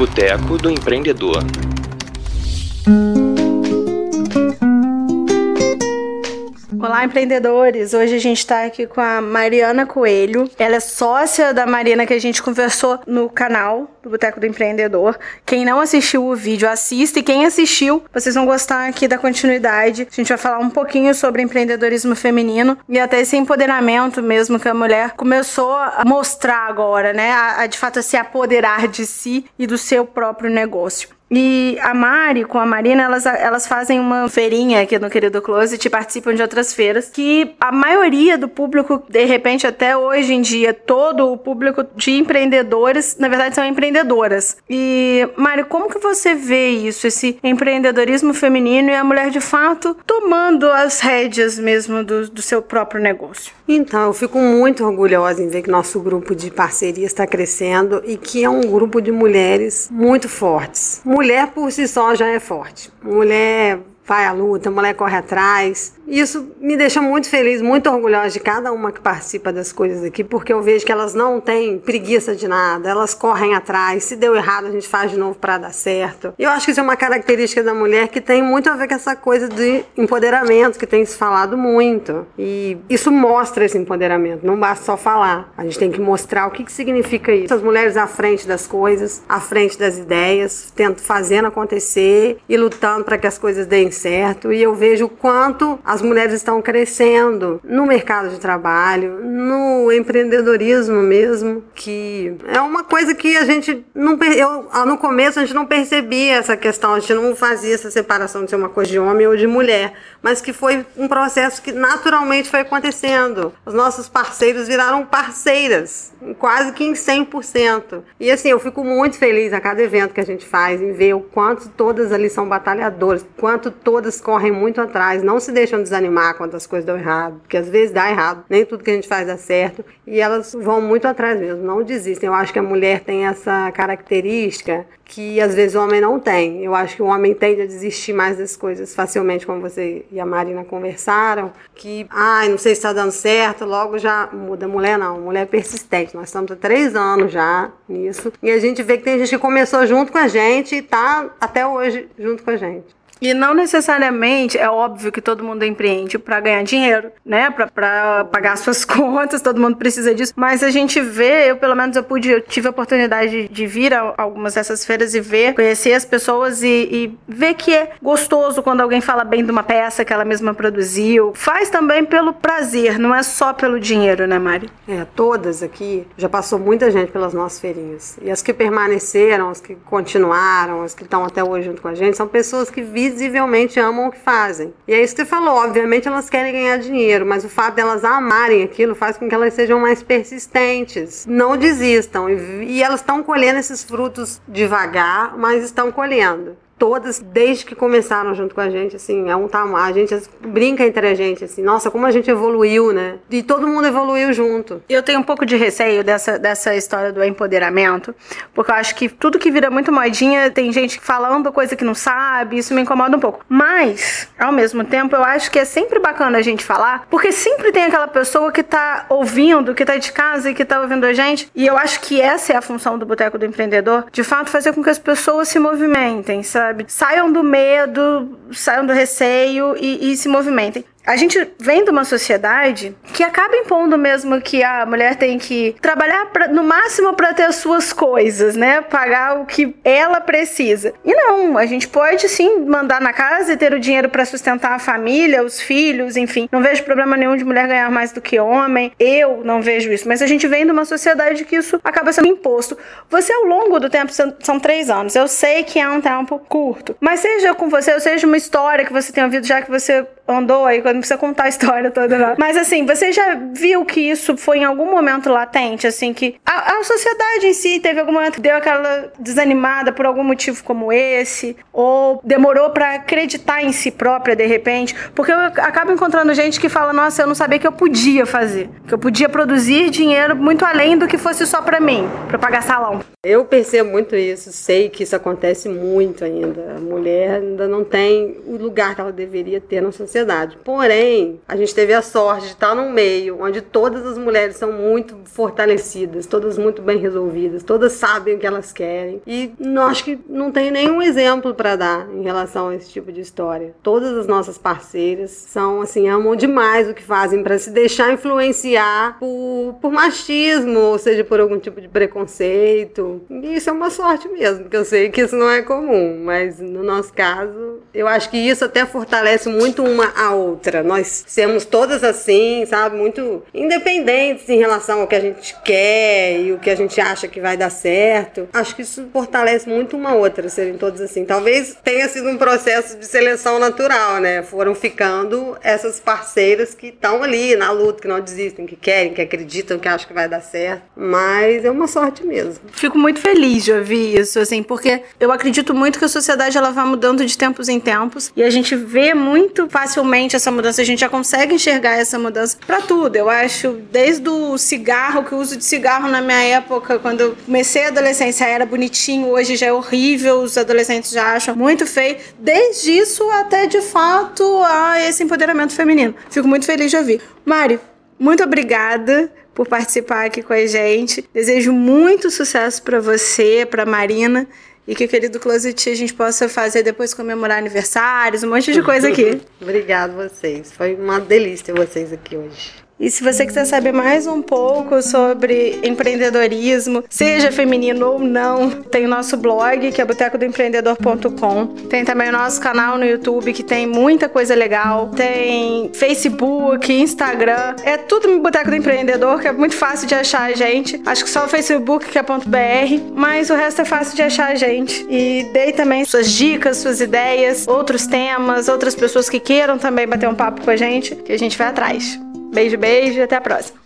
Boteco do Empreendedor. Olá, empreendedores! Hoje a gente está aqui com a Mariana Coelho. Ela é sócia da Marina que a gente conversou no canal do Boteco do Empreendedor. Quem não assistiu o vídeo, assista. E quem assistiu, vocês vão gostar aqui da continuidade. A gente vai falar um pouquinho sobre empreendedorismo feminino e até esse empoderamento mesmo que a mulher começou a mostrar agora, né? A, a de fato a se apoderar de si e do seu próprio negócio. E a Mari com a Marina, elas, elas fazem uma feirinha aqui no Querido Closet e participam de outras feiras que a maioria do público, de repente até hoje em dia, todo o público de empreendedores, na verdade são empreendedoras. E Mari, como que você vê isso, esse empreendedorismo feminino e a mulher de fato tomando as rédeas mesmo do, do seu próprio negócio? Então, eu fico muito orgulhosa em ver que nosso grupo de parceria está crescendo e que é um grupo de mulheres muito fortes. Mulher por si só já é forte. Mulher vai à luta, mulher corre atrás. Isso me deixa muito feliz, muito orgulhosa de cada uma que participa das coisas aqui, porque eu vejo que elas não têm preguiça de nada, elas correm atrás. Se deu errado, a gente faz de novo para dar certo. E eu acho que isso é uma característica da mulher que tem muito a ver com essa coisa de empoderamento que tem se falado muito. E isso mostra esse empoderamento, não basta só falar. A gente tem que mostrar o que, que significa isso. As mulheres à frente das coisas, à frente das ideias, tento fazendo acontecer e lutando para que as coisas deem certo. E eu vejo o quanto as as mulheres estão crescendo no mercado de trabalho, no empreendedorismo mesmo, que é uma coisa que a gente não eu ah, no começo a gente não percebia essa questão, a gente não fazia essa separação de ser uma coisa de homem ou de mulher, mas que foi um processo que naturalmente foi acontecendo. Os nossos parceiros viraram parceiras, quase que em 100%. E assim, eu fico muito feliz a cada evento que a gente faz em ver o quanto todas ali são batalhadoras, quanto todas correm muito atrás, não se deixam desanimar quando as coisas dão errado, porque às vezes dá errado, nem tudo que a gente faz dá certo, e elas vão muito atrás mesmo, não desistem. Eu acho que a mulher tem essa característica que às vezes o homem não tem. Eu acho que o homem tende a desistir mais das coisas facilmente, como você e a Marina conversaram, que, ai, não sei se está dando certo, logo já muda. Mulher não, mulher é persistente. Nós estamos há três anos já nisso, e a gente vê que tem gente que começou junto com a gente e está até hoje junto com a gente. E não necessariamente é óbvio que todo mundo empreende para ganhar dinheiro, né? Para pagar suas contas, todo mundo precisa disso. Mas a gente vê, eu pelo menos eu pude, eu tive a oportunidade de vir a algumas dessas feiras e ver, conhecer as pessoas e, e ver que é gostoso quando alguém fala bem de uma peça que ela mesma produziu. Faz também pelo prazer, não é só pelo dinheiro, né, Mari? É, todas aqui, já passou muita gente pelas nossas feirinhas. E as que permaneceram, as que continuaram, as que estão até hoje junto com a gente, são pessoas que vivem visivelmente amam o que fazem. E é isso que você falou, obviamente elas querem ganhar dinheiro, mas o fato delas amarem aquilo faz com que elas sejam mais persistentes, não desistam. E, e elas estão colhendo esses frutos devagar, mas estão colhendo todas, desde que começaram junto com a gente, assim, é um. A gente brinca entre a gente, assim, nossa, como a gente evoluiu, né? E todo mundo evoluiu junto. Eu tenho um pouco de receio dessa, dessa história do empoderamento, porque eu acho que tudo que vira muito modinha, tem gente falando coisa que não sabe, isso me incomoda um pouco. Mas, ao mesmo tempo, eu acho que é sempre bacana a gente falar, porque sempre tem aquela pessoa que tá ouvindo, que tá de casa e que tá ouvindo a gente, e eu acho que essa é a função do Boteco do Empreendedor, de fato, fazer com que as pessoas se movimentem, sabe? Sabe? Saiam do medo, saiam do receio e, e se movimentem a gente vem de uma sociedade que acaba impondo mesmo que a mulher tem que trabalhar pra, no máximo para ter as suas coisas, né? Pagar o que ela precisa. E não, a gente pode sim mandar na casa e ter o dinheiro para sustentar a família, os filhos, enfim. Não vejo problema nenhum de mulher ganhar mais do que homem. Eu não vejo isso, mas a gente vem de uma sociedade que isso acaba sendo imposto. Você ao longo do tempo são, três anos. Eu sei que é um tempo curto, mas seja com você, ou seja uma história que você tem ouvido já que você andou aí não precisa contar a história toda, não. Mas assim, você já viu que isso foi em algum momento latente, assim, que a, a sociedade em si teve algum momento que deu aquela desanimada por algum motivo como esse, ou demorou para acreditar em si própria de repente, porque eu acabo encontrando gente que fala, nossa, eu não sabia que eu podia fazer, que eu podia produzir dinheiro muito além do que fosse só para mim, para pagar salão. Eu percebo muito isso, sei que isso acontece muito ainda. A mulher ainda não tem o lugar que ela deveria ter na sociedade sociedade. Porém, a gente teve a sorte de estar num meio onde todas as mulheres são muito fortalecidas, todas muito bem resolvidas, todas sabem o que elas querem. E não acho que não tem nenhum exemplo para dar em relação a esse tipo de história. Todas as nossas parceiras são assim, amam demais o que fazem para se deixar influenciar por, por machismo, ou seja, por algum tipo de preconceito. E isso é uma sorte mesmo, porque eu sei que isso não é comum, mas no nosso caso, eu acho que isso até fortalece muito uma a outra. Nós somos todas assim, sabe, muito independentes em relação ao que a gente quer e o que a gente acha que vai dar certo. Acho que isso fortalece muito uma outra, serem todas assim. Talvez tenha sido um processo de seleção natural, né? Foram ficando essas parceiras que estão ali na luta, que não desistem, que querem, que acreditam, que acham que vai dar certo. Mas é uma sorte mesmo. Fico muito feliz de ouvir isso, assim, porque eu acredito muito que a sociedade ela vai mudando de tempos em tempos e a gente vê muito facilmente essa mudança, a gente já consegue enxergar essa mudança para tudo. Eu acho, desde o cigarro, que o uso de cigarro na minha época, quando eu comecei a adolescência, era bonitinho, hoje já é horrível, os adolescentes já acham muito feio. Desde isso até de fato a esse empoderamento feminino. Fico muito feliz de ouvir. Mari, muito obrigada por participar aqui com a gente. Desejo muito sucesso para você, para Marina e que o querido Closet a gente possa fazer depois comemorar aniversários, um monte de coisa aqui. Obrigado vocês. Foi uma delícia vocês aqui hoje. E se você quiser saber mais um pouco sobre empreendedorismo, seja feminino ou não, tem o nosso blog, que é botecodoempreendedor.com. Tem também o nosso canal no YouTube, que tem muita coisa legal. Tem Facebook, Instagram. É tudo no Boteco do Empreendedor, que é muito fácil de achar a gente. Acho que só o Facebook que é .br, mas o resto é fácil de achar a gente. E dei também suas dicas, suas ideias, outros temas, outras pessoas que queiram também bater um papo com a gente, que a gente vai atrás. Beijo, beijo, até a próxima.